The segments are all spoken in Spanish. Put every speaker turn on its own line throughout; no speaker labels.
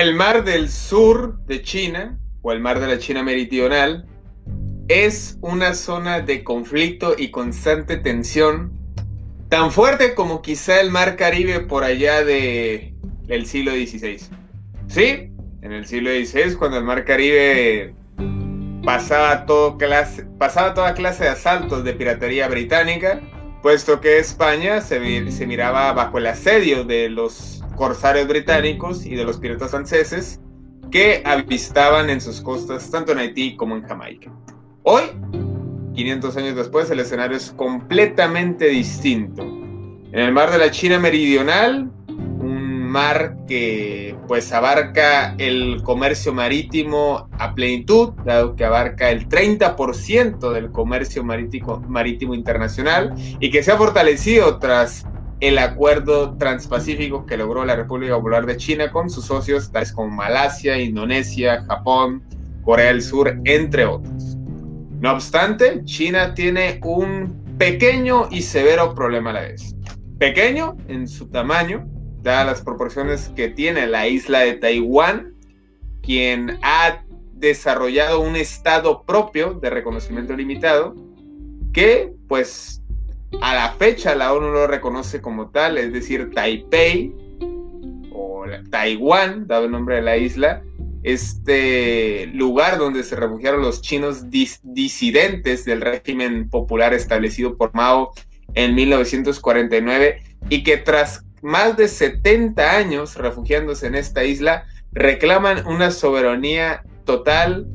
El mar del sur de China, o el mar de la China meridional, es una zona de conflicto y constante tensión Tan fuerte como quizá el mar Caribe por allá de, del siglo XVI. Sí, en el siglo XVI, cuando el mar Caribe pasaba, todo clase, pasaba toda clase de asaltos de piratería británica, puesto que España se, se miraba bajo el asedio de los corsarios británicos y de los piratas franceses que avistaban en sus costas tanto en Haití como en Jamaica. Hoy 500 años después el escenario es completamente distinto. En el mar de la China Meridional, un mar que pues abarca el comercio marítimo a plenitud, dado que abarca el 30% del comercio marítimo, marítimo internacional y que se ha fortalecido tras el acuerdo transpacífico que logró la República Popular de China con sus socios tales como Malasia, Indonesia, Japón, Corea del Sur, entre otros. No obstante, China tiene un pequeño y severo problema a la vez. Pequeño en su tamaño, dadas las proporciones que tiene la isla de Taiwán, quien ha desarrollado un estado propio de reconocimiento limitado, que pues a la fecha la ONU lo reconoce como tal, es decir, Taipei o Taiwán, dado el nombre de la isla, este lugar donde se refugiaron los chinos disidentes del régimen popular establecido por Mao en 1949 y que tras más de 70 años refugiándose en esta isla reclaman una soberanía total,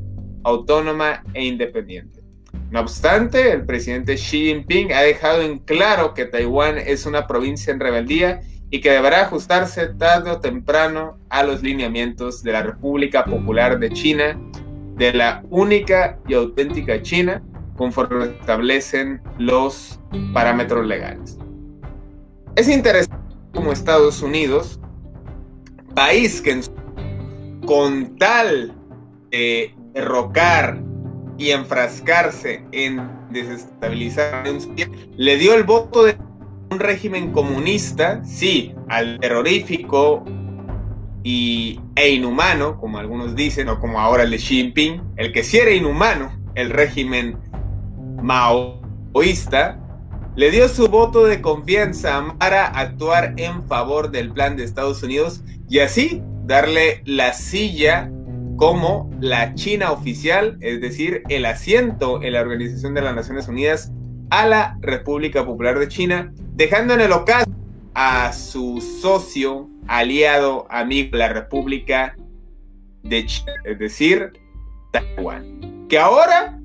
autónoma e independiente. No obstante, el presidente Xi Jinping ha dejado en claro que Taiwán es una provincia en rebeldía y que deberá ajustarse tarde o temprano a los lineamientos de la República Popular de China, de la única y auténtica China, conforme establecen los parámetros legales. Es interesante como Estados Unidos, país que con tal de derrocar y enfrascarse en desestabilizar, le dio el voto de un régimen comunista, sí, al terrorífico y, e inhumano, como algunos dicen, o como ahora el de Xi Jinping, el que sí era inhumano, el régimen maoísta, le dio su voto de confianza para actuar en favor del plan de Estados Unidos y así darle la silla como la China oficial, es decir, el asiento en la Organización de las Naciones Unidas a la República Popular de China, dejando en el ocaso a su socio, aliado, amigo, la República de China, es decir, Taiwán, que ahora,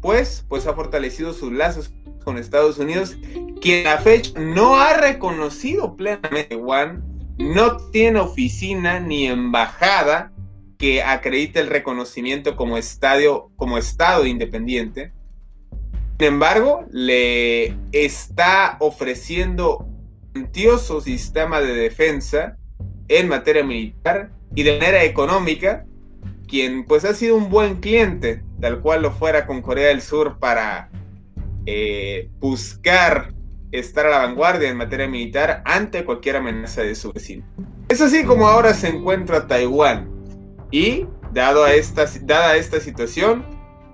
pues, pues ha fortalecido sus lazos con Estados Unidos, quien a fecha no ha reconocido plenamente Taiwán, no tiene oficina ni embajada que acredite el reconocimiento como, estadio, como Estado independiente, sin embargo, le está ofreciendo un sistema de defensa en materia militar y de manera económica, quien pues ha sido un buen cliente, tal cual lo fuera con Corea del Sur para eh, buscar estar a la vanguardia en materia militar ante cualquier amenaza de su vecino. Es así como ahora se encuentra Taiwán y, dado a esta, dada esta situación,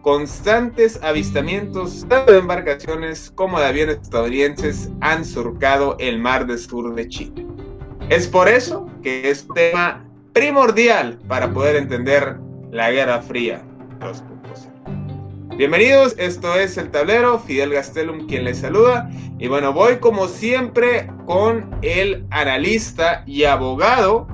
constantes avistamientos tanto de embarcaciones como de aviones estadounidenses han surcado el mar del sur de China. Es por eso que es un tema primordial para poder entender la Guerra Fría Bienvenidos, esto es El Tablero, Fidel Gastelum quien les saluda. Y bueno, voy como siempre con el analista y abogado,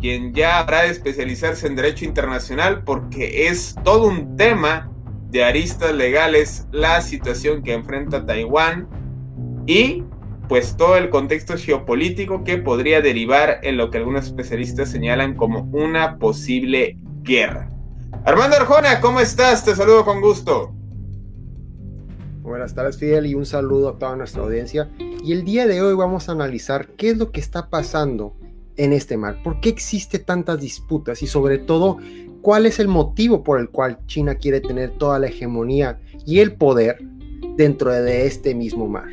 quien ya habrá de especializarse en Derecho Internacional porque es todo un tema de aristas legales la situación que enfrenta Taiwán y pues todo el contexto geopolítico que podría derivar en lo que algunos especialistas señalan como una posible guerra. Armando Arjona, ¿cómo estás? Te saludo con gusto.
Buenas tardes, Fidel, y un saludo a toda nuestra audiencia. Y el día de hoy vamos a analizar qué es lo que está pasando en este mar, por qué existe tantas disputas y sobre todo cuál es el motivo por el cual China quiere tener toda la hegemonía y el poder dentro de este mismo mar.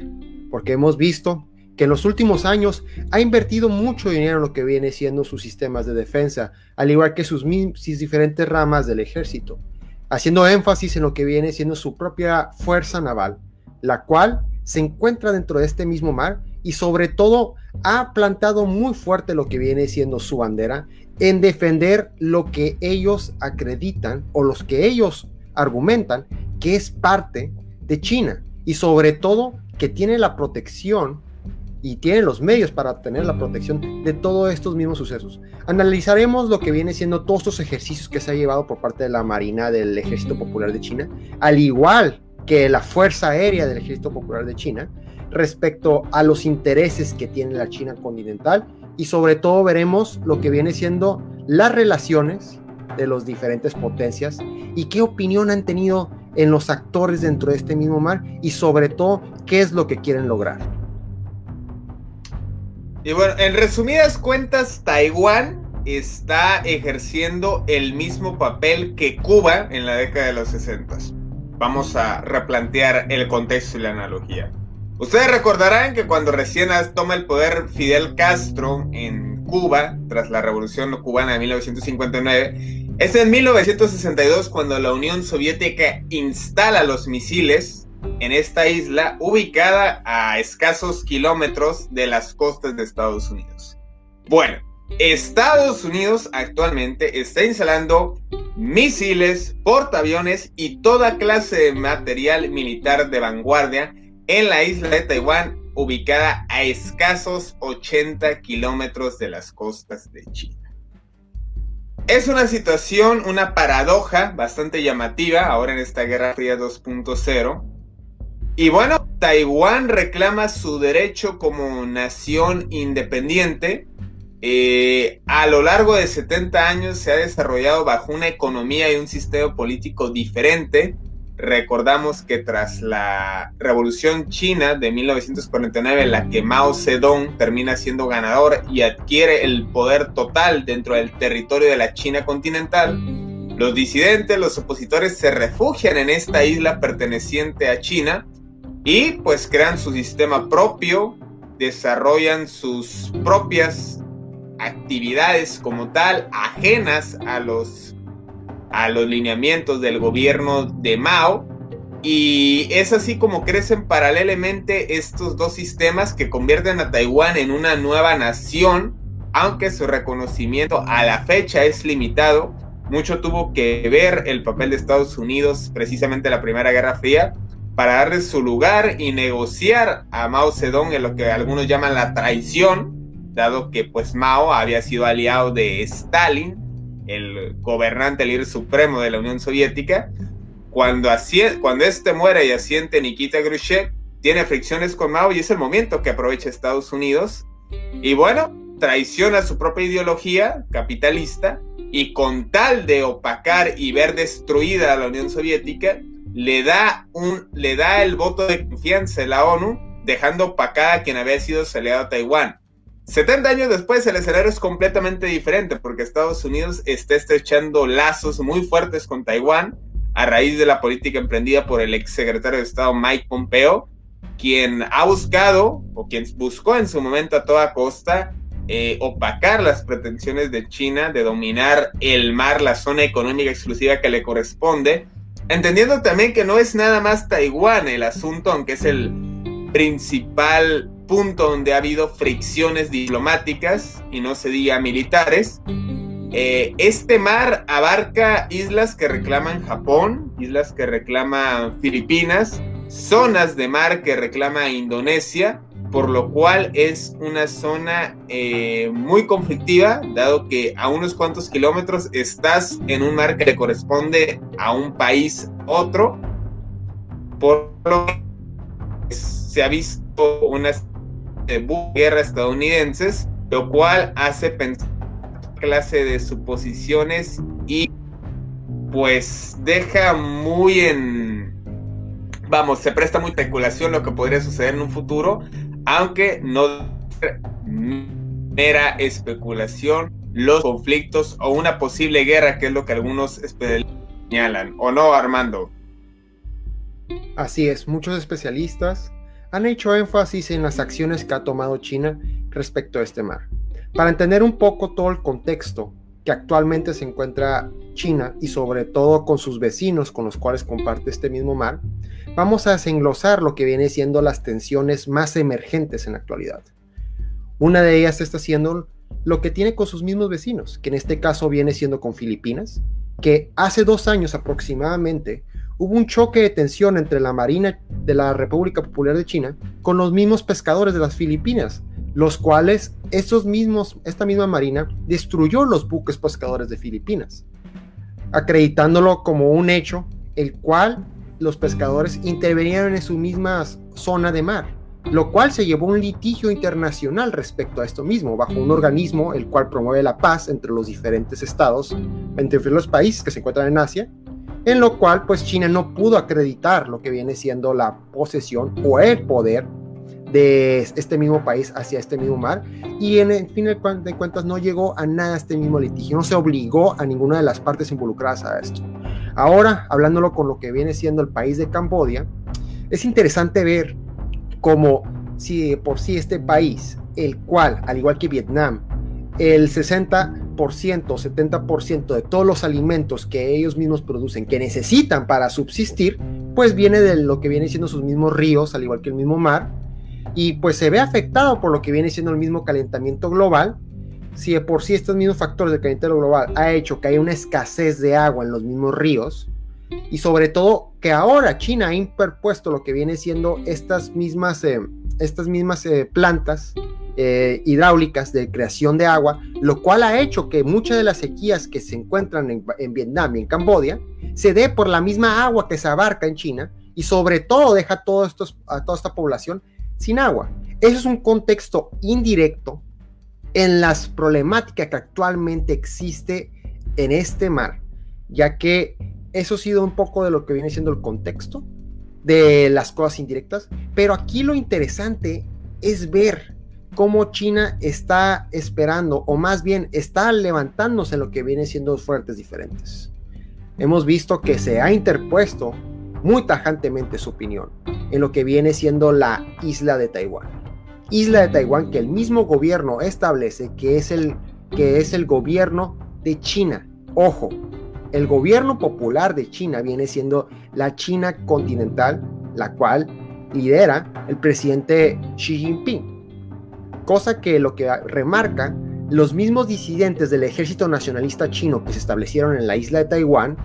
Porque hemos visto que en los últimos años ha invertido mucho dinero en lo que viene siendo sus sistemas de defensa, al igual que sus, sus diferentes ramas del ejército, haciendo énfasis en lo que viene siendo su propia fuerza naval, la cual se encuentra dentro de este mismo mar y sobre todo ha plantado muy fuerte lo que viene siendo su bandera en defender lo que ellos acreditan o los que ellos argumentan que es parte de China y sobre todo que tiene la protección y tiene los medios para obtener la protección de todos estos mismos sucesos. Analizaremos lo que viene siendo todos estos ejercicios que se ha llevado por parte de la Marina del Ejército Popular de China, al igual que la Fuerza Aérea del Ejército Popular de China, respecto a los intereses que tiene la China continental y sobre todo veremos lo que viene siendo las relaciones de las diferentes potencias y qué opinión han tenido en los actores dentro de este mismo mar y sobre todo qué es lo que quieren lograr.
Y bueno, en resumidas cuentas, Taiwán está ejerciendo el mismo papel que Cuba en la década de los 60. Vamos a replantear el contexto y la analogía. Ustedes recordarán que cuando recién toma el poder Fidel Castro en Cuba, tras la Revolución Cubana de 1959, es en 1962 cuando la Unión Soviética instala los misiles en esta isla ubicada a escasos kilómetros de las costas de Estados Unidos. Bueno, Estados Unidos actualmente está instalando misiles, portaaviones y toda clase de material militar de vanguardia en la isla de Taiwán, ubicada a escasos 80 kilómetros de las costas de China. Es una situación, una paradoja bastante llamativa ahora en esta Guerra Fría 2.0 y bueno, Taiwán reclama su derecho como nación independiente. Eh, a lo largo de 70 años se ha desarrollado bajo una economía y un sistema político diferente. Recordamos que tras la Revolución China de 1949, en la que Mao Zedong termina siendo ganador y adquiere el poder total dentro del territorio de la China continental, los disidentes, los opositores se refugian en esta isla perteneciente a China y pues crean su sistema propio, desarrollan sus propias actividades como tal, ajenas a los, a los lineamientos del gobierno de Mao. Y es así como crecen paralelamente estos dos sistemas que convierten a Taiwán en una nueva nación, aunque su reconocimiento a la fecha es limitado. Mucho tuvo que ver el papel de Estados Unidos precisamente en la Primera Guerra Fría, para darle su lugar y negociar a Mao Zedong en lo que algunos llaman la traición, dado que pues Mao había sido aliado de Stalin, el gobernante líder supremo de la Unión Soviética. Cuando, este muere y asiente Nikita Khrushchev, tiene fricciones con Mao y es el momento que aprovecha Estados Unidos. Y bueno, traiciona su propia ideología capitalista y con tal de opacar y ver destruida a la Unión Soviética, le da, un, le da el voto de confianza en la ONU, dejando opacada a quien había sido aliado a Taiwán. 70 años después el escenario es completamente diferente porque Estados Unidos está estrechando lazos muy fuertes con Taiwán a raíz de la política emprendida por el ex secretario de Estado Mike Pompeo quien ha buscado o quien buscó en su momento a toda costa eh, opacar las pretensiones de China de dominar el mar, la zona económica exclusiva que le corresponde, entendiendo también que no es nada más Taiwán el asunto, aunque es el principal punto donde ha habido fricciones diplomáticas y no se diga militares. Eh, este mar abarca islas que reclaman Japón, islas que reclaman Filipinas, zonas de mar que reclama Indonesia, por lo cual es una zona eh, muy conflictiva, dado que a unos cuantos kilómetros estás en un mar que le corresponde a un país otro, por lo que se ha visto una guerra estadounidenses, lo cual hace pensar clase de suposiciones y pues deja muy en vamos, se presta muy especulación lo que podría suceder en un futuro, aunque no mera especulación los conflictos o una posible guerra, que es lo que algunos señalan, ¿o no, Armando?
Así es, muchos especialistas han hecho énfasis en las acciones que ha tomado China respecto a este mar. Para entender un poco todo el contexto que actualmente se encuentra China y sobre todo con sus vecinos con los cuales comparte este mismo mar, vamos a desenglosar lo que viene siendo las tensiones más emergentes en la actualidad. Una de ellas está siendo lo que tiene con sus mismos vecinos, que en este caso viene siendo con Filipinas, que hace dos años aproximadamente hubo un choque de tensión entre la Marina de la República Popular de China con los mismos pescadores de las Filipinas, los cuales estos mismos, esta misma marina destruyó los buques pescadores de Filipinas, acreditándolo como un hecho el cual los pescadores intervenieron en su misma zona de mar, lo cual se llevó un litigio internacional respecto a esto mismo, bajo un organismo el cual promueve la paz entre los diferentes estados, entre los países que se encuentran en Asia, en lo cual pues China no pudo acreditar lo que viene siendo la posesión o el poder de este mismo país hacia este mismo mar y en el fin de cuentas no llegó a nada este mismo litigio, no se obligó a ninguna de las partes involucradas a esto. Ahora, hablándolo con lo que viene siendo el país de Cambodia, es interesante ver cómo si por sí este país, el cual, al igual que Vietnam, el 60% o 70% de todos los alimentos que ellos mismos producen, que necesitan para subsistir, pues viene de lo que viene siendo sus mismos ríos, al igual que el mismo mar, y pues se ve afectado por lo que viene siendo el mismo calentamiento global. Si de por sí estos mismos factores de calentamiento global ha hecho que haya una escasez de agua en los mismos ríos, y sobre todo que ahora China ha interpuesto lo que viene siendo estas mismas, eh, estas mismas eh, plantas eh, hidráulicas de creación de agua, lo cual ha hecho que muchas de las sequías que se encuentran en, Vietnam y en Cambodia se dé por la misma agua que se abarca en China y sobre todo deja a toda esta población sin agua. Eso es un contexto indirecto en las problemáticas que actualmente existe en este mar, ya que eso ha sido un poco de lo que viene siendo el contexto de las cosas indirectas, pero aquí lo interesante es ver cómo China está esperando, o más bien está levantándose en lo que viene siendo fuertes diferentes. Hemos visto que se ha interpuesto muy tajantemente su opinión en lo que viene siendo la isla de Taiwán. Isla de Taiwán que el mismo gobierno establece que es el, que es el gobierno de China. Ojo, el gobierno popular de China viene siendo la China continental, la cual lidera el presidente Xi Jinping. Cosa que lo que remarca los mismos disidentes del ejército nacionalista chino que se establecieron en la isla de Taiwán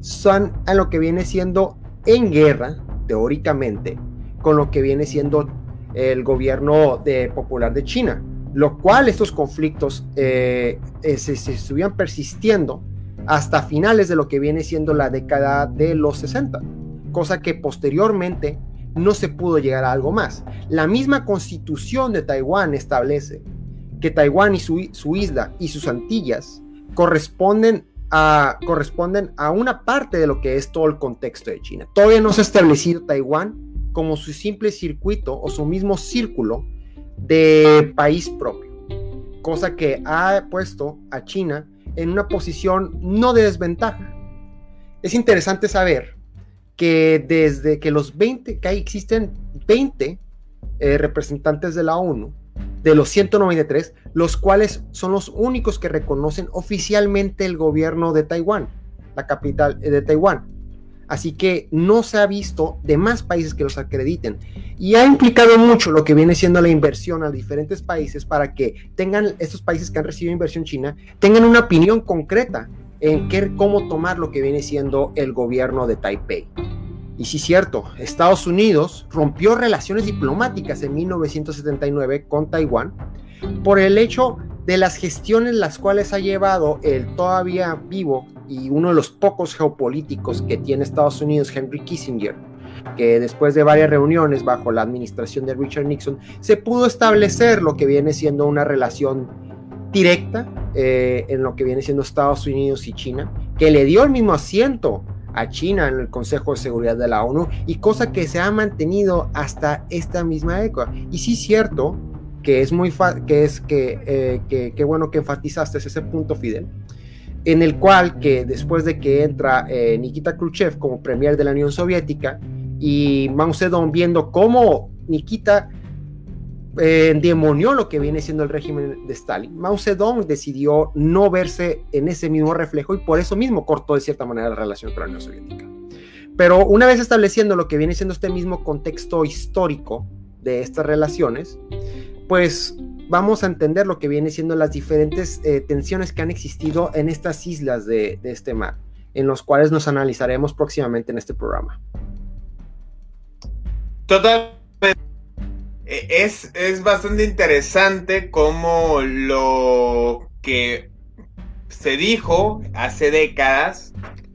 son a lo que viene siendo en guerra, teóricamente, con lo que viene siendo el gobierno de, popular de China, lo cual estos conflictos eh, eh, se, se, estuvieron persistiendo hasta finales de lo que viene siendo la década de los 60, cosa que posteriormente no se pudo llegar a algo más. La misma constitución de Taiwán establece que Taiwán y su, isla y sus Antillas corresponden corresponden a una parte de lo que es todo el contexto de China. Todavía no se ha establecido Taiwán como su simple circuito o su mismo círculo de país propio, cosa que ha puesto a China en una posición no de desventaja. Es interesante saber que desde que los 20, que existen 20 eh, representantes de la ONU, de los 193, los cuales son los únicos que reconocen oficialmente el gobierno de Taiwán, la capital eh, de Taiwán. Así que no se ha visto de más países que los acrediten. Y ha implicado mucho lo que viene siendo la inversión a diferentes países para que tengan, estos países que han recibido inversión china, tengan una opinión concreta en qué, cómo tomar lo que viene siendo el gobierno de Taipei. Y sí, cierto, Estados Unidos rompió relaciones diplomáticas en 1979 con Taiwán por el hecho de las gestiones las cuales ha llevado el todavía vivo y uno de los pocos geopolíticos que tiene Estados Unidos, Henry Kissinger, que después de varias reuniones bajo la administración de Richard Nixon, se pudo establecer lo que viene siendo una relación directa eh, en lo que viene siendo Estados Unidos y China, que le dio el mismo asiento a China en el Consejo de Seguridad de la ONU y cosa que se ha mantenido hasta esta misma época. Y sí cierto que es muy que es eh, que, que, bueno que enfatizaste ese punto Fidel en el cual que después de que entra eh, Nikita Khrushchev como premier de la Unión Soviética y Mao Zedong viendo cómo Nikita eh, endemonió lo que viene siendo el régimen de Stalin, Mao Zedong decidió no verse en ese mismo reflejo y por eso mismo cortó de cierta manera la relación con la Unión Soviética. Pero una vez estableciendo lo que viene siendo este mismo contexto histórico de estas relaciones, pues vamos a entender lo que viene siendo las diferentes eh, tensiones que han existido en estas islas de, este mar, en los cuales nos analizaremos próximamente en este programa.
Totalmente. E, es, es bastante interesante cómo lo que se dijo hace décadas,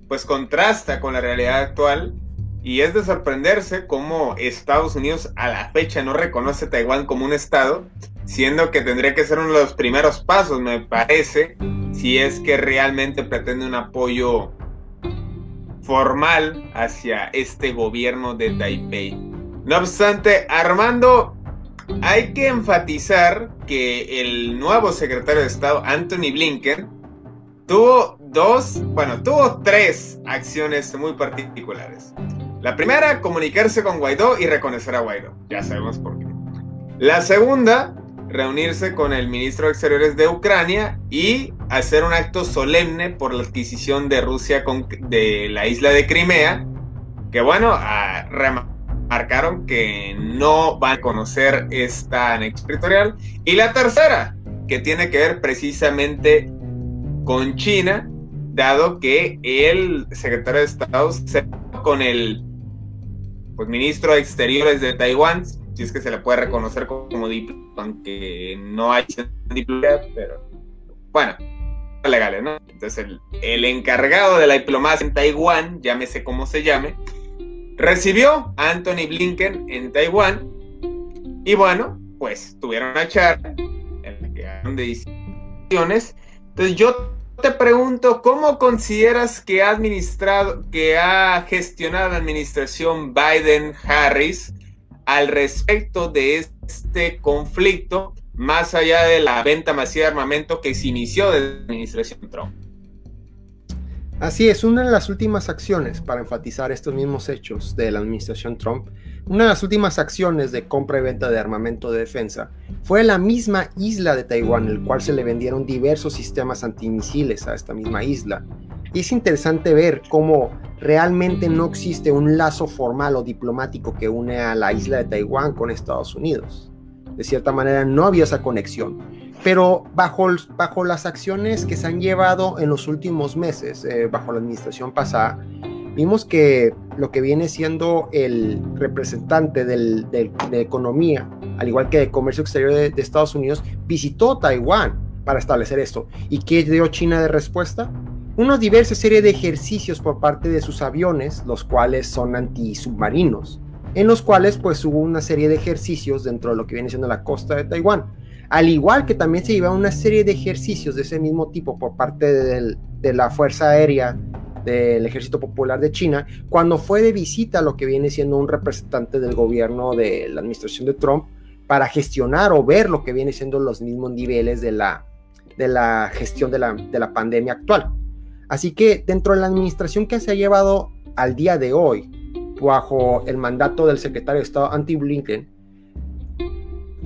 pues contrasta con la realidad actual y es de sorprenderse cómo Estados Unidos a la fecha no reconoce Taiwán como un estado, siendo que tendría que ser uno de los primeros pasos, me parece, si es que realmente pretende un apoyo formal hacia este gobierno de Taipei. No obstante, Armando, hay que enfatizar que el nuevo secretario de Estado, Anthony Blinken, tuvo dos, bueno, tuvo tres acciones muy particulares. La primera, comunicarse con Guaidó y reconocer a Guaidó. Ya sabemos por qué. La segunda, reunirse con el ministro de Exteriores de Ucrania y hacer un acto solemne por la adquisición de Rusia de la isla de Crimea, que bueno, ah, remarcaron que no van a conocer esta anexión territorial. Y la tercera, que tiene que ver precisamente con China, dado que el secretario de Estado se con el pues, ministro de Exteriores de Taiwán, si es que se le puede reconocer como diplomático, aunque no hay diplomacia, pero bueno, legales, ¿no? Entonces el, el, encargado de la diplomacia en Taiwán, llámese como se llame, recibió a Anthony Blinken en Taiwán y bueno, pues tuvieron una charla en la que hablaron de decisiones. Entonces yo te pregunto, ¿cómo consideras que ha administrado, que ha gestionado la administración Biden-Harris al respecto de este conflicto, más allá de la venta masiva de armamento que se inició desde la administración Trump?
Así es, una de las últimas acciones para enfatizar estos mismos hechos de la administración Trump, una de las últimas acciones de compra y venta de armamento de defensa fue la misma isla de Taiwán, el cual se le vendieron diversos sistemas antimisiles a esta misma isla. Y es interesante ver cómo realmente no existe un lazo formal o diplomático que une a la isla de Taiwán con Estados Unidos. De cierta manera no había esa conexión pero bajo, las acciones que se han llevado en los últimos meses, eh, bajo la administración pasada, vimos que lo que viene siendo el representante de economía, al igual que de comercio exterior de, de, Estados Unidos, visitó Taiwán para establecer esto. ¿Y qué dio China de respuesta? Una diversa serie de ejercicios por parte de sus aviones, los cuales son antisubmarinos, en los cuales pues hubo una serie de ejercicios dentro de lo que viene siendo la costa de Taiwán al igual que también se lleva una serie de ejercicios de ese mismo tipo por parte de la Fuerza Aérea del Ejército Popular de China, cuando fue de visita lo que viene siendo un representante del gobierno de la administración de Trump para gestionar o ver lo que viene siendo los mismos niveles de la, de la gestión de la, de la pandemia actual. Así que dentro de la administración que se ha llevado al día de hoy, bajo el mandato del secretario de Estado Anthony Blinken,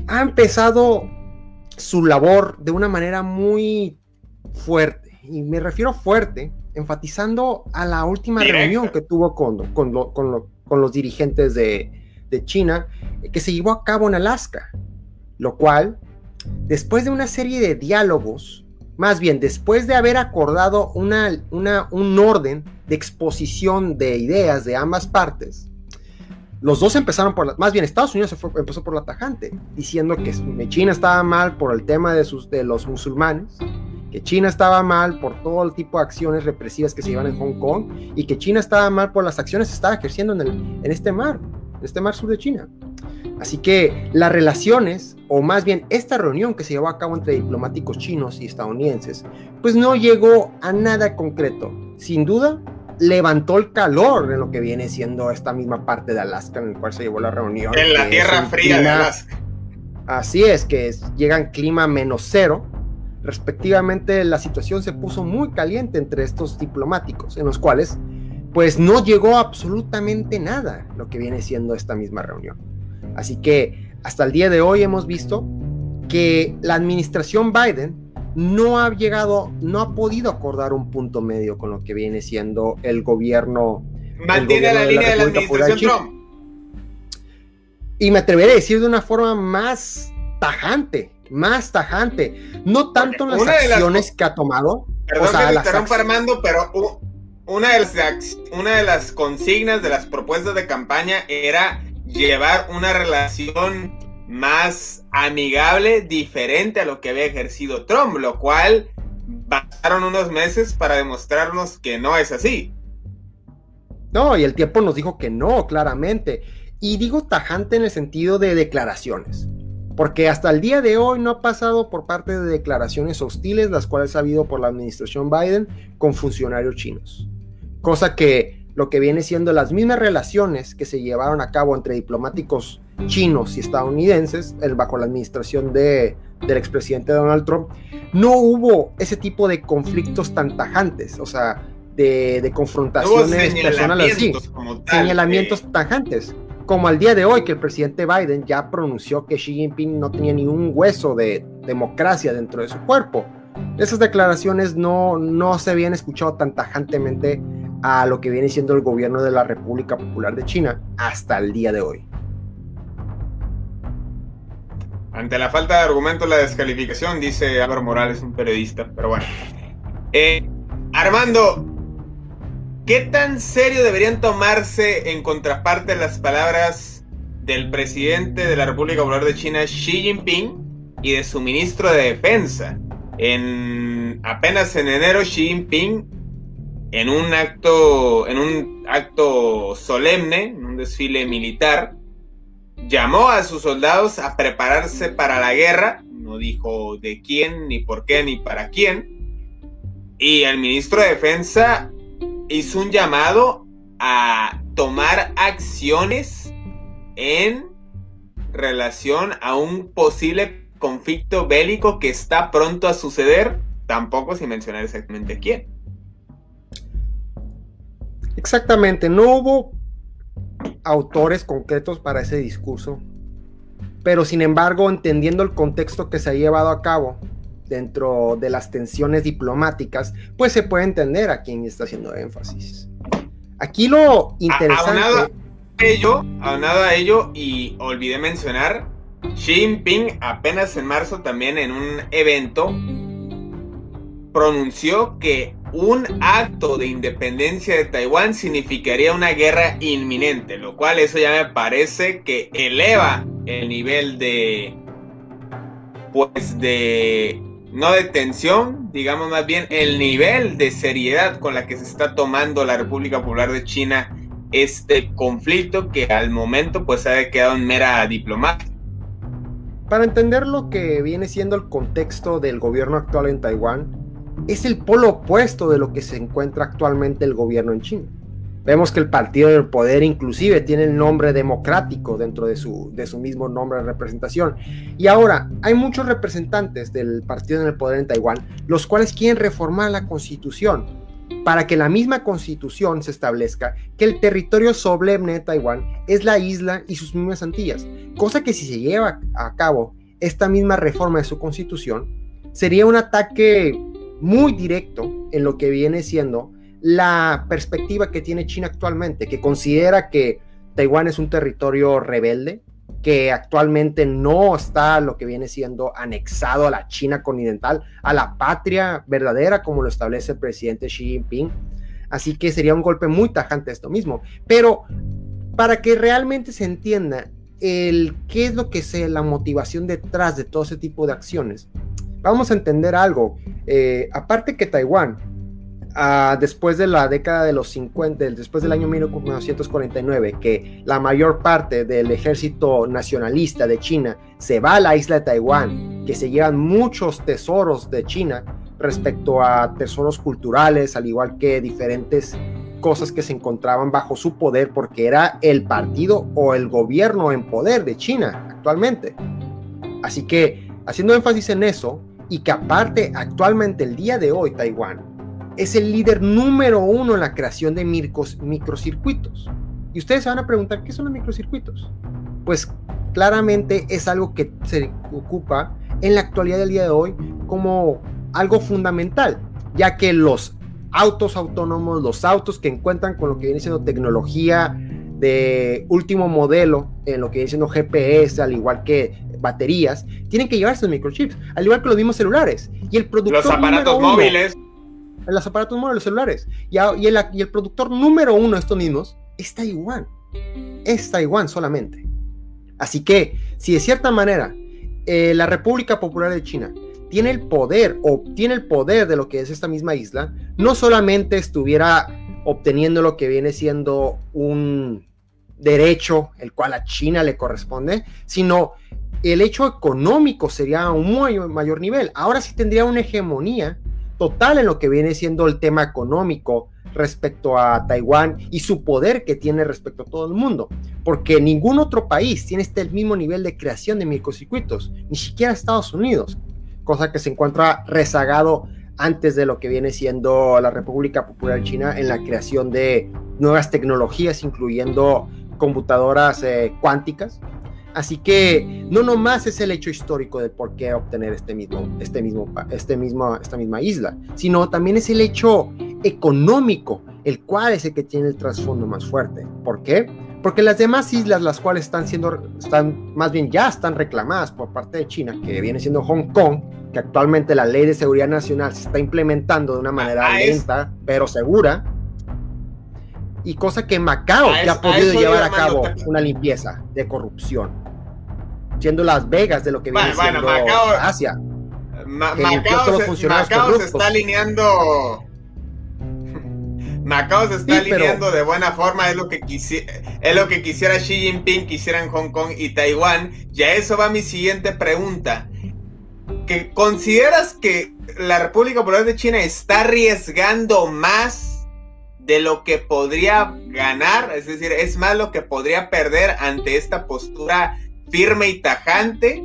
ha empezado su labor de una manera muy fuerte. Y me refiero fuerte, enfatizando a la última reunión que tuvo con, con, los dirigentes de, de China, que se llevó a cabo en Alaska. Lo cual, después de una serie de diálogos, más bien después de haber acordado una, una, un orden de exposición de ideas de ambas partes, los dos empezaron por la, más bien Estados Unidos empezó por la tajante, diciendo que China estaba mal por el tema de, sus, de los musulmanes, que China estaba mal por todo el tipo de acciones represivas que se llevan en Hong Kong y que China estaba mal por las acciones que estaba ejerciendo en, el, en este mar, en este mar sur de China. Así que las relaciones, o más bien esta reunión que se llevó a cabo entre diplomáticos chinos y estadounidenses, pues no llegó a nada concreto. Sin duda, levantó el calor de lo que viene siendo esta misma parte de Alaska en el cual se llevó la reunión.
En la tierra fría de Alaska.
Así es, que llegan clima menos cero. Respectivamente, la situación se puso muy caliente entre estos diplomáticos, en los cuales, pues no llegó absolutamente nada lo que viene siendo esta misma reunión. Así que hasta el día de hoy hemos visto que la administración Biden no ha llegado, no ha podido acordar un punto medio con lo que viene siendo el gobierno.
Mantiene la línea de la, administración Trump.
Y me atreveré a decir de una forma más tajante, más tajante. No tanto en las acciones que ha tomado.
Perdón que te Armando, pero una de, las, una de las consignas de las propuestas de campaña era llevar una relación más amigable, diferente a lo que había ejercido Trump, lo cual pasaron unos meses para demostrarnos que no es así.
No, y el tiempo nos dijo que no, claramente. Y digo tajante en el sentido de declaraciones. Porque hasta el día de hoy no ha pasado por parte de declaraciones hostiles, las cuales ha habido por la administración Biden con funcionarios chinos. Cosa que lo que viene siendo las mismas relaciones que se llevaron a cabo entre diplomáticos chinos y estadounidenses bajo la administración de, del expresidente Donald Trump, no hubo ese tipo de conflictos tan tajantes, o sea, de, confrontaciones personales así, señalamientos tajantes, como al día de hoy que el presidente Biden ya pronunció que Xi Jinping no tenía ni un hueso de democracia dentro de su cuerpo. Esas declaraciones no, no se habían escuchado tan tajantemente a lo que viene siendo el gobierno de la República Popular de China hasta el día de hoy.
Ante la falta de argumentos, la descalificación, dice Álvaro Morales, un periodista, pero bueno. Eh, Armando, ¿qué tan serio deberían tomarse en contraparte las palabras del presidente de la República Popular de China, Xi Jinping, y de su ministro de Defensa? En apenas en enero, Xi Jinping en un acto, en un acto solemne, en un desfile militar, llamó a sus soldados a prepararse para la guerra, no dijo de quién, ni por qué, ni para quién, y el ministro de Defensa hizo un llamado a tomar acciones en relación a un posible conflicto bélico que está pronto a suceder, tampoco sin mencionar exactamente quién.
Exactamente, no hubo autores concretos para ese discurso, pero sin embargo, entendiendo el contexto que se ha llevado a cabo dentro de las tensiones diplomáticas, pues se puede entender a quién está haciendo énfasis. Aquí lo interesante...
Aunado a ello, aunado a ello, y olvidé mencionar, Xi Jinping apenas en marzo también en un evento pronunció que un acto de independencia de Taiwán significaría una guerra inminente, lo cual eso ya me parece que eleva el nivel de, pues de, no de tensión, digamos más bien el nivel de seriedad con la que se está tomando la República Popular de China este conflicto que al momento pues ha quedado en mera diplomacia.
Para entender lo que viene siendo el contexto del gobierno actual en Taiwán, es el polo opuesto de lo que se encuentra actualmente el gobierno en China. Vemos que el partido del poder inclusive tiene el nombre democrático dentro de su, de su mismo nombre de representación. Y ahora, hay muchos representantes del partido en el poder en Taiwán, los cuales quieren reformar la constitución para que la misma constitución se establezca que el territorio solemne de Taiwán es la isla y sus mismas Antillas, cosa que si se lleva a cabo esta misma reforma de su constitución, sería un ataque muy directo en lo que viene siendo la perspectiva que tiene China actualmente, que considera que Taiwán es un territorio rebelde, que actualmente no está lo que viene siendo anexado a la China continental, a la patria verdadera, como lo establece el presidente Xi Jinping. Así que sería un golpe muy tajante esto mismo. Pero para que realmente se entienda el qué es lo que es la motivación detrás de todo ese tipo de acciones, vamos a entender algo. Eh, aparte que Taiwán después de la década de los 50, después del año 1949, que la mayor parte del ejército nacionalista de China se va a la isla de Taiwán, que se llevan muchos tesoros de China respecto a tesoros culturales, al igual que diferentes cosas que se encontraban bajo su poder, porque era el partido o el gobierno en poder de China actualmente. Así que, haciendo énfasis en eso, y que aparte actualmente el día de hoy Taiwán es el líder número uno en la creación de microcircuitos. Y ustedes se van a preguntar, ¿qué son los microcircuitos? Pues claramente es algo que se ocupa en la actualidad del día de hoy como algo fundamental, ya que los autos autónomos, los autos que encuentran con lo que viene siendo tecnología de último modelo, en lo que viene siendo GPS, al igual que baterías, tienen que llevar esos microchips, al igual que los mismos celulares. Y el productor
los aparatos móviles
en los aparatos móviles celulares. Y, y, el, y, el, productor número uno de estos mismos es Taiwán. Es Taiwán solamente. Así que, si de cierta manera eh, la República Popular de China tiene el poder o tiene el poder de lo que es esta misma isla, no solamente estuviera obteniendo lo que viene siendo un derecho el cual a China le corresponde, sino el hecho económico sería a un muy mayor nivel. Ahora sí tendría una hegemonía total en lo que viene siendo el tema económico respecto a Taiwán y su poder que tiene respecto a todo el mundo, porque ningún otro país tiene este mismo nivel de creación de microcircuitos, ni siquiera Estados Unidos, cosa que se encuentra rezagado antes de lo que viene siendo la República Popular China en la creación de nuevas tecnologías, incluyendo computadoras eh, cuánticas, Así que no nomás es el hecho histórico de por qué obtener este mismo, este mismo, este mismo, esta misma isla, sino también es el hecho económico, el cual es el que tiene el trasfondo más fuerte. ¿Por qué? Porque las demás islas, las cuales están siendo, están, más bien ya están reclamadas por parte de China, que viene siendo Hong Kong, que actualmente la ley de seguridad nacional se está implementando de una manera ah, lenta, pero segura, y cosa que Macao ya ha podido llevar a cabo una limpieza de corrupción siendo Las Vegas de lo que viene siendo Macao, Asia.
Macao, se, está alineando. Macao se está alineando de buena forma, es lo, que es lo que quisiera Xi Jinping, quisiera en Hong Kong y Taiwán. Y a eso va mi siguiente pregunta. ¿Que ¿Consideras que la República Popular de China está arriesgando más de lo que podría ganar? Es decir, es más lo que podría perder ante esta postura firme y tajante,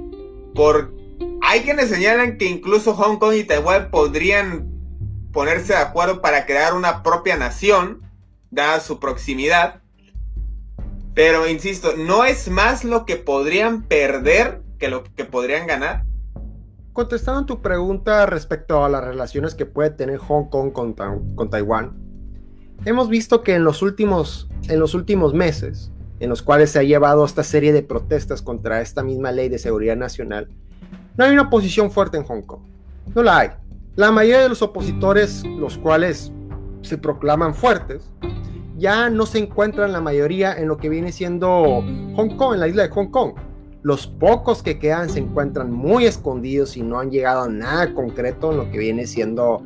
por hay quienes señalan que incluso Hong Kong y Taiwán podrían ponerse de acuerdo para crear una propia nación, dada su proximidad. Pero insisto, no es más lo que podrían perder que lo que podrían ganar.
Contestando tu pregunta respecto a las relaciones que puede tener Hong Kong con, con Taiwán, hemos visto que en los últimos, en los últimos meses en los cuales se ha llevado esta serie de protestas contra esta misma ley de seguridad nacional, no hay una posición fuerte en Hong Kong. No la hay. La mayoría de los opositores, los cuales se proclaman fuertes, ya no se encuentran la mayoría en lo que viene siendo Hong Kong, en la isla de Hong Kong. Los pocos que quedan se encuentran muy escondidos y no han llegado a nada concreto en lo que viene siendo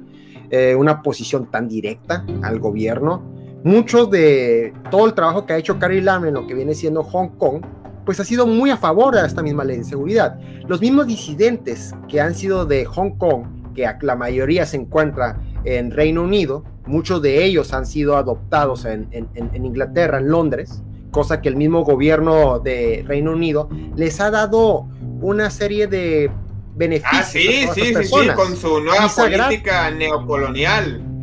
eh, una posición tan directa al gobierno muchos de todo el trabajo que ha hecho Carrie Lam en lo que viene siendo Hong Kong, pues ha sido muy a favor de esta misma ley de seguridad. Los mismos disidentes que han sido de Hong Kong, que la mayoría se encuentra en Reino Unido, muchos de ellos han sido adoptados en, Inglaterra, en Londres, cosa que el mismo gobierno de Reino Unido les ha dado una serie de beneficios. Ah,
sí, sí, sí, sí, con su nueva política neocolonial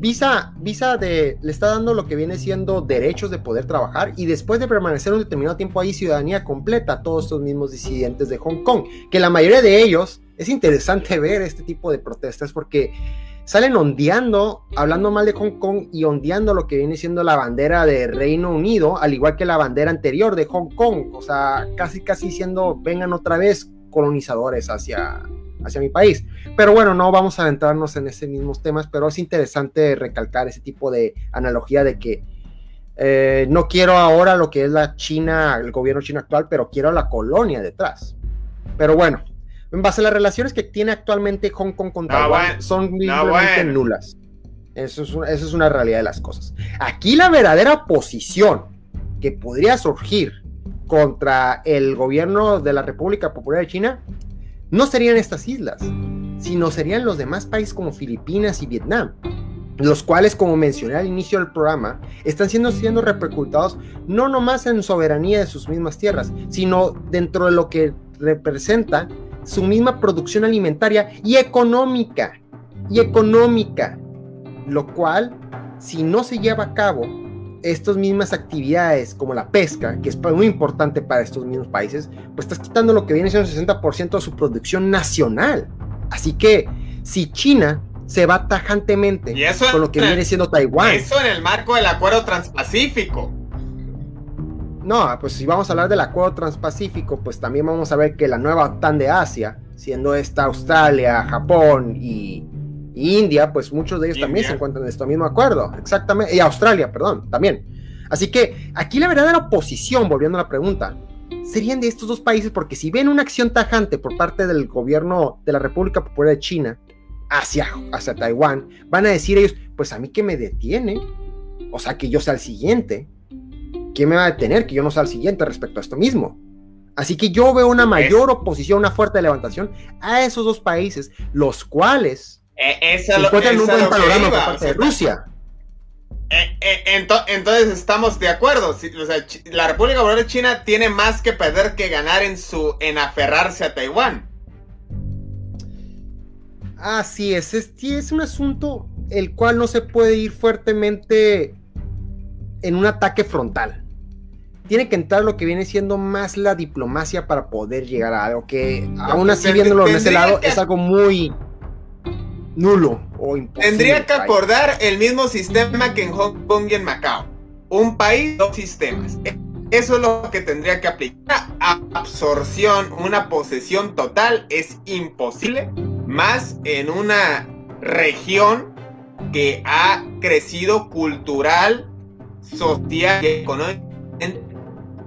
visa, visa de, le está dando lo que viene siendo derechos de poder trabajar y después de permanecer un determinado tiempo ahí, ciudadanía completa a todos estos mismos disidentes de Hong Kong, que la mayoría de ellos, es interesante ver este tipo de protestas porque salen ondeando, hablando mal de Hong Kong y ondeando lo que viene siendo la bandera de Reino Unido, al igual que la bandera anterior de Hong Kong, o sea, casi casi siendo, vengan otra vez colonizadores hacia, hacia mi país. Pero bueno, no vamos a adentrarnos en esos mismos temas, pero es interesante recalcar ese tipo de analogía de que eh, no quiero ahora lo que es la China, el gobierno chino actual, pero quiero la colonia detrás. Pero bueno, en base a las relaciones que tiene actualmente Hong Kong con Taiwán, son simplemente nulas. Eso es, eso es una realidad de las cosas. Aquí la verdadera posición que podría surgir contra el gobierno de la República Popular de China no serían estas islas, sino serían los demás países como Filipinas y Vietnam, los cuales, como mencioné al inicio del programa, están siendo, siendo repercutados no nomás en soberanía de sus mismas tierras, sino dentro de lo que representa su misma producción alimentaria y económica, y económica, lo cual, si no se lleva a cabo, estas mismas actividades como la pesca, que es muy importante para estos mismos países, pues estás quitando lo que viene siendo el 60% de su producción nacional. Así que si China se va tajantemente con lo que viene siendo Taiwán.
Eso en el marco del acuerdo transpacífico.
No, pues si vamos a hablar del acuerdo transpacífico, pues también vamos a ver que la nueva OTAN de Asia, siendo esta Australia, Japón y India, pues muchos de ellos también se encuentran en este mismo acuerdo, exactamente, y Australia, perdón, también. Así que aquí la verdadera oposición, volviendo a la pregunta, serían de estos dos países porque si ven una acción tajante por parte del gobierno de la República Popular de China hacia, hacia Taiwán, van a decir ellos, pues a mí que me detiene, o sea, que yo sea el siguiente, ¿quién me va a detener que yo no sea el siguiente respecto a esto mismo? Así que yo veo una mayor oposición, una fuerte levantación a esos dos países, los cuales
eh, se encuentra en un buen panorama por parte de Rusia. Eh, eh, entonces estamos de acuerdo. la República Popular de China tiene más que perder que ganar en su en aferrarse a Taiwán.
Así es, es, es un asunto el cual no se puede ir fuertemente en un ataque frontal. Tiene que entrar lo que viene siendo más la diplomacia para poder llegar a algo que, aún así viéndolo de ese lado, es algo muy, nulo o imposible.
Tendría que acordar el mismo sistema que en Hong Kong y en Macao. Un país, dos sistemas. Eso es lo que tendría que aplicar. absorción, una posesión total es imposible, más en una región que ha crecido cultural, social y económicamente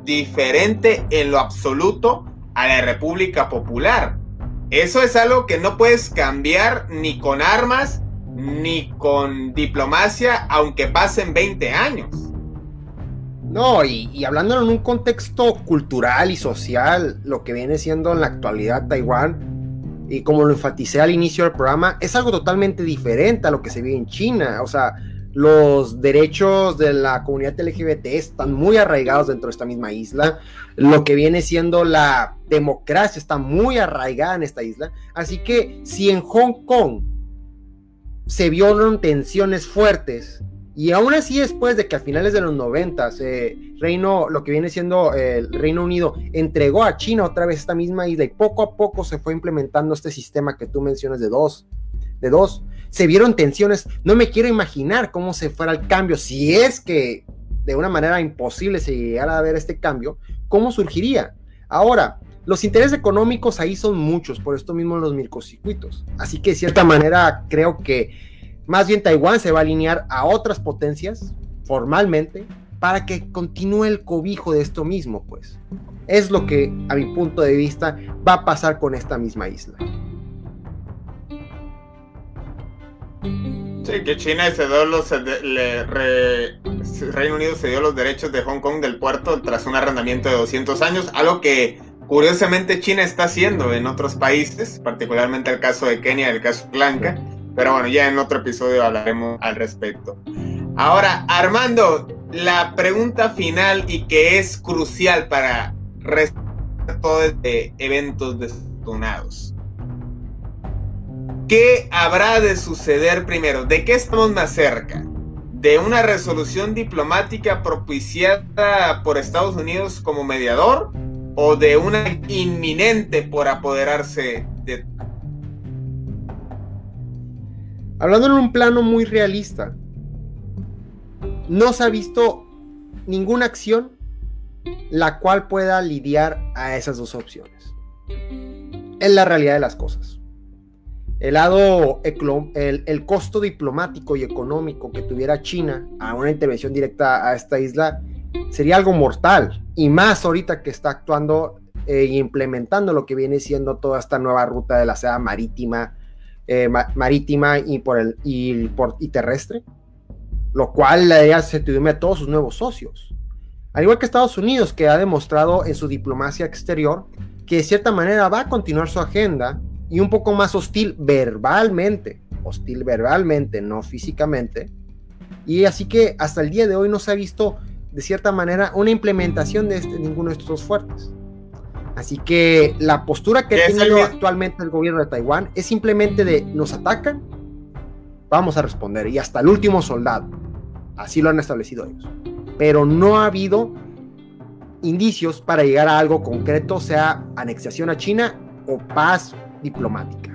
diferente en lo absoluto a la República Popular. Eso es algo que no puedes cambiar ni con armas ni con diplomacia, aunque pasen 20 años.
No, y, hablando en un contexto cultural y social, lo que viene siendo en la actualidad Taiwán, y como lo enfaticé al inicio del programa, es algo totalmente diferente a lo que se vive en China. O sea, los derechos de la comunidad LGBT están muy arraigados dentro de esta misma isla. Lo que viene siendo la democracia está muy arraigada en esta isla. Así que si en Hong Kong se vieron tensiones fuertes y aún así después de que a finales de los 90 Reino, lo que viene siendo el Reino Unido entregó a China otra vez esta misma isla y poco a poco se fue implementando este sistema que tú mencionas de dos, de dos se vieron tensiones. No me quiero imaginar cómo se fuera el cambio, si es que de una manera imposible se llegara a ver este cambio, ¿cómo surgiría? Ahora, los intereses económicos ahí son muchos, por esto mismo los microcircuitos. Así que de cierta manera creo que más bien Taiwán se va a alinear a otras potencias formalmente para que continúe el cobijo de esto mismo, pues. Es lo que a mi punto de vista va a pasar con esta misma isla.
Sí, que China cedió los, Reino Unido cedió los derechos de Hong Kong del puerto tras un arrendamiento de 200 años, algo que curiosamente China está haciendo en otros países, particularmente el caso de Kenia, el caso de Lanka, pero bueno, ya en otro episodio hablaremos al respecto. Ahora, Armando, la pregunta final y que es crucial para todos de eventos desafortunados. ¿Qué habrá de suceder primero? ¿De qué estamos más cerca? ¿De una resolución diplomática propiciada por Estados Unidos como mediador? ¿O de una inminente por apoderarse de...
Hablando en un plano muy realista, no se ha visto ninguna acción la cual pueda lidiar a esas dos opciones. Es la realidad de las cosas. El lado, el, costo diplomático y económico que tuviera China a una intervención directa a esta isla sería algo mortal. Y más ahorita que está actuando e implementando lo que viene siendo toda esta nueva ruta de la seda marítima, eh, marítima y, por el, y, por, y terrestre. Lo cual le daría certidumbre a todos sus nuevos socios. Al igual que Estados Unidos, que ha demostrado en su diplomacia exterior que de cierta manera va a continuar su agenda y un poco más hostil verbalmente, hostil verbalmente, no físicamente. Y así que hasta el día de hoy no se ha visto de cierta manera una implementación de este, ninguno de estos fuertes. Así que la postura que tiene actualmente el gobierno de Taiwán es simplemente de nos atacan, vamos a responder y hasta el último soldado. Así lo han establecido ellos pero no ha habido indicios para llegar a algo concreto, sea anexación a China o paz diplomática.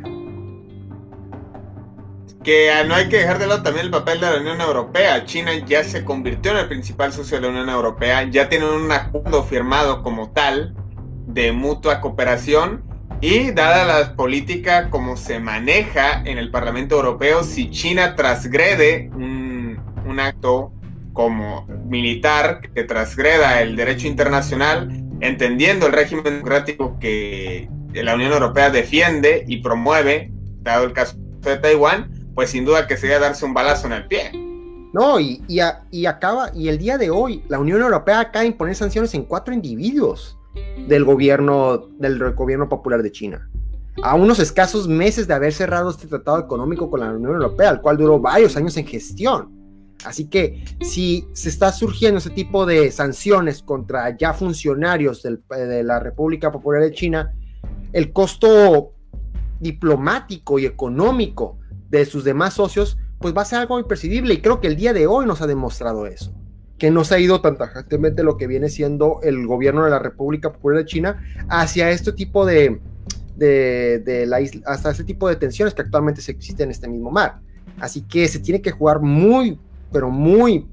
Que no hay que dejar de lado también el papel de la Unión Europea. China ya se convirtió en el principal socio de la Unión Europea, ya tienen un acuerdo firmado como tal de mutua cooperación y dada la política como se maneja en el Parlamento Europeo, si China transgrede un, un acto como militar que transgreda el derecho internacional, entendiendo el régimen democrático que la Unión Europea defiende y promueve, dado el caso de Taiwán, pues sin duda que sería darse un balazo en el pie.
No, y, y, acaba, y el día de hoy, la Unión Europea acaba de imponer sanciones en cuatro individuos del gobierno, del gobierno popular de China. A unos escasos meses de haber cerrado este tratado económico con la Unión Europea, el cual duró varios años en gestión. Así que si se está surgiendo ese tipo de sanciones contra ya funcionarios de la República Popular de China, el costo diplomático y económico de sus demás socios, pues va a ser algo imprescindible. Y creo que el día de hoy nos ha demostrado eso. Que no se ha ido tan tajantemente lo que viene siendo el gobierno de la República Popular de China hacia este tipo de, de, la isla, hasta este tipo de tensiones que actualmente se existen en este mismo mar. Así que se tiene que jugar muy pero muy,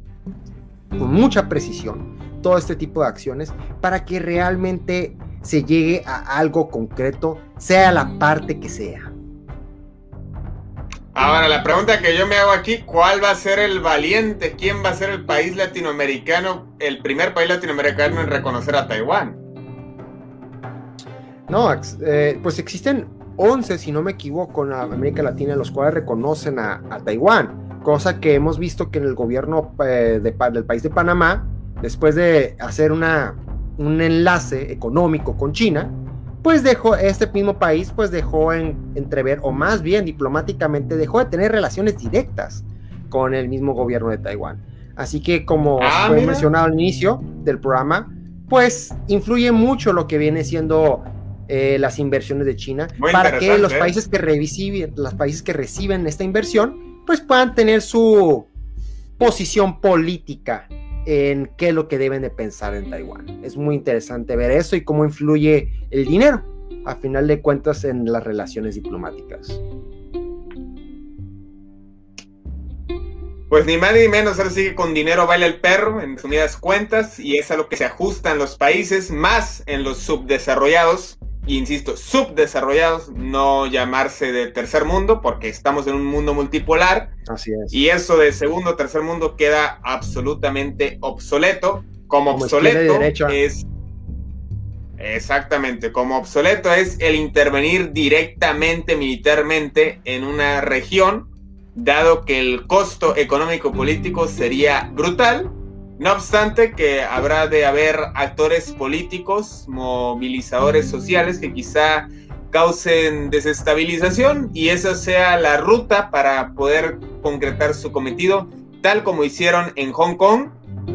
con mucha precisión, todo este tipo de acciones para que realmente se llegue a algo concreto, sea la parte que sea.
Ahora, la pregunta que yo me hago aquí, ¿cuál va a ser el valiente? ¿Quién va a ser el país latinoamericano, el primer país latinoamericano en reconocer a Taiwán?
No, eh, pues existen 11, si no me equivoco, en América Latina, los cuales reconocen a, a Taiwán cosa que hemos visto que en el gobierno eh, del país de Panamá, después de hacer una, un enlace económico con China, pues dejó, este mismo país pues dejó en, entrever, o más bien diplomáticamente dejó de tener relaciones directas con el mismo gobierno de Taiwán. Así que como ah, fue mencionado al inicio del programa, pues influye mucho lo que viene siendo eh, las inversiones de China para que los ¿eh? países que reciben, los países que reciben esta inversión pues puedan tener su posición política en qué es lo que deben de pensar en Taiwán. Es muy interesante ver eso y cómo influye el dinero, a final de cuentas, en las relaciones diplomáticas.
Pues ni más ni menos, ahora sí que con dinero baila el perro, en resumidas cuentas, y es a lo que se ajustan los países, más en los subdesarrollados, insisto, subdesarrollados, no llamarse de tercer mundo, porque estamos en un mundo multipolar.
Así es.
Y eso de segundo o tercer mundo queda absolutamente obsoleto. Como, obsoleto es. Exactamente, como obsoleto es el intervenir directamente militarmente en una región, dado que el costo económico político sería brutal no obstante que habrá de haber actores políticos, movilizadores sociales que quizá causen desestabilización y esa sea la ruta para poder concretar su cometido, tal como hicieron en Hong Kong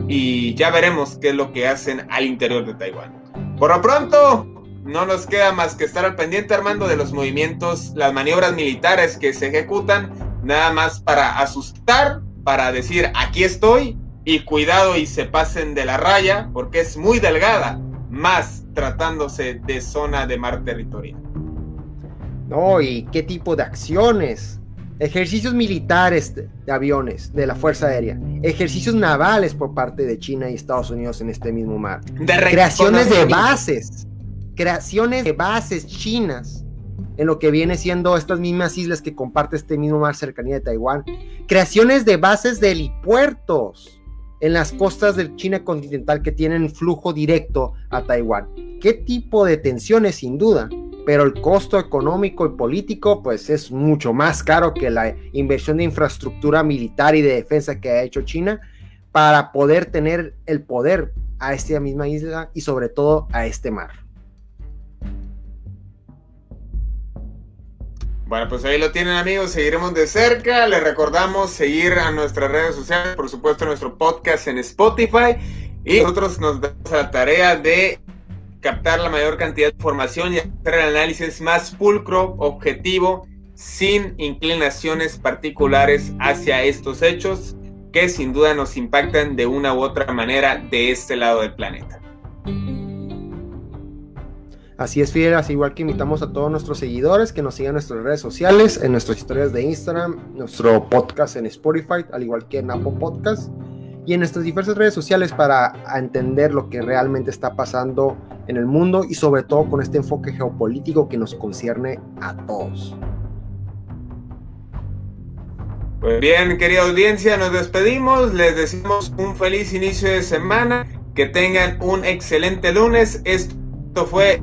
y ya veremos qué es lo que hacen al interior de Taiwán. Por lo pronto, no nos queda más que estar al pendiente, Armando, de los movimientos, las maniobras militares que se ejecutan, nada más para asustar, para decir aquí estoy y cuidado y se pasen de la raya, porque es muy delgada, más tratándose de zona de mar territorial.
No, y qué tipo de acciones. Ejercicios militares de, aviones de la Fuerza Aérea, ejercicios navales por parte de China y Estados Unidos en este mismo mar, creaciones de bases, creaciones de bases chinas en lo que viene siendo estas mismas islas que comparte este mismo mar cercanía de Taiwán, creaciones de bases de helipuertos en las costas de China continental que tienen flujo directo a Taiwán. ¿Qué tipo de tensiones sin duda? pero el costo económico y político pues es mucho más caro que la inversión de infraestructura militar y de defensa que ha hecho China para poder tener el poder a esta misma isla y sobre todo a este mar.
Bueno, pues ahí lo tienen amigos, seguiremos de cerca, les recordamos seguir a nuestras redes sociales, por supuesto nuestro podcast en Spotify y nosotros nos damos la tarea de captar la mayor cantidad de información y hacer el análisis más pulcro, objetivo, sin inclinaciones particulares hacia estos hechos que sin duda nos impactan de una u otra manera de este lado del planeta.
Así es, Fidel, así igual que invitamos a todos nuestros seguidores que nos sigan en nuestras redes sociales, en nuestras historias de Instagram, nuestro podcast en Spotify, al igual que en Apple Podcast y en nuestras diversas redes sociales para entender lo que realmente está pasando en el mundo y sobre todo con este enfoque geopolítico que nos concierne a todos.
Pues bien, querida audiencia, nos despedimos, les decimos un feliz inicio de semana, que tengan un excelente lunes. Esto fue,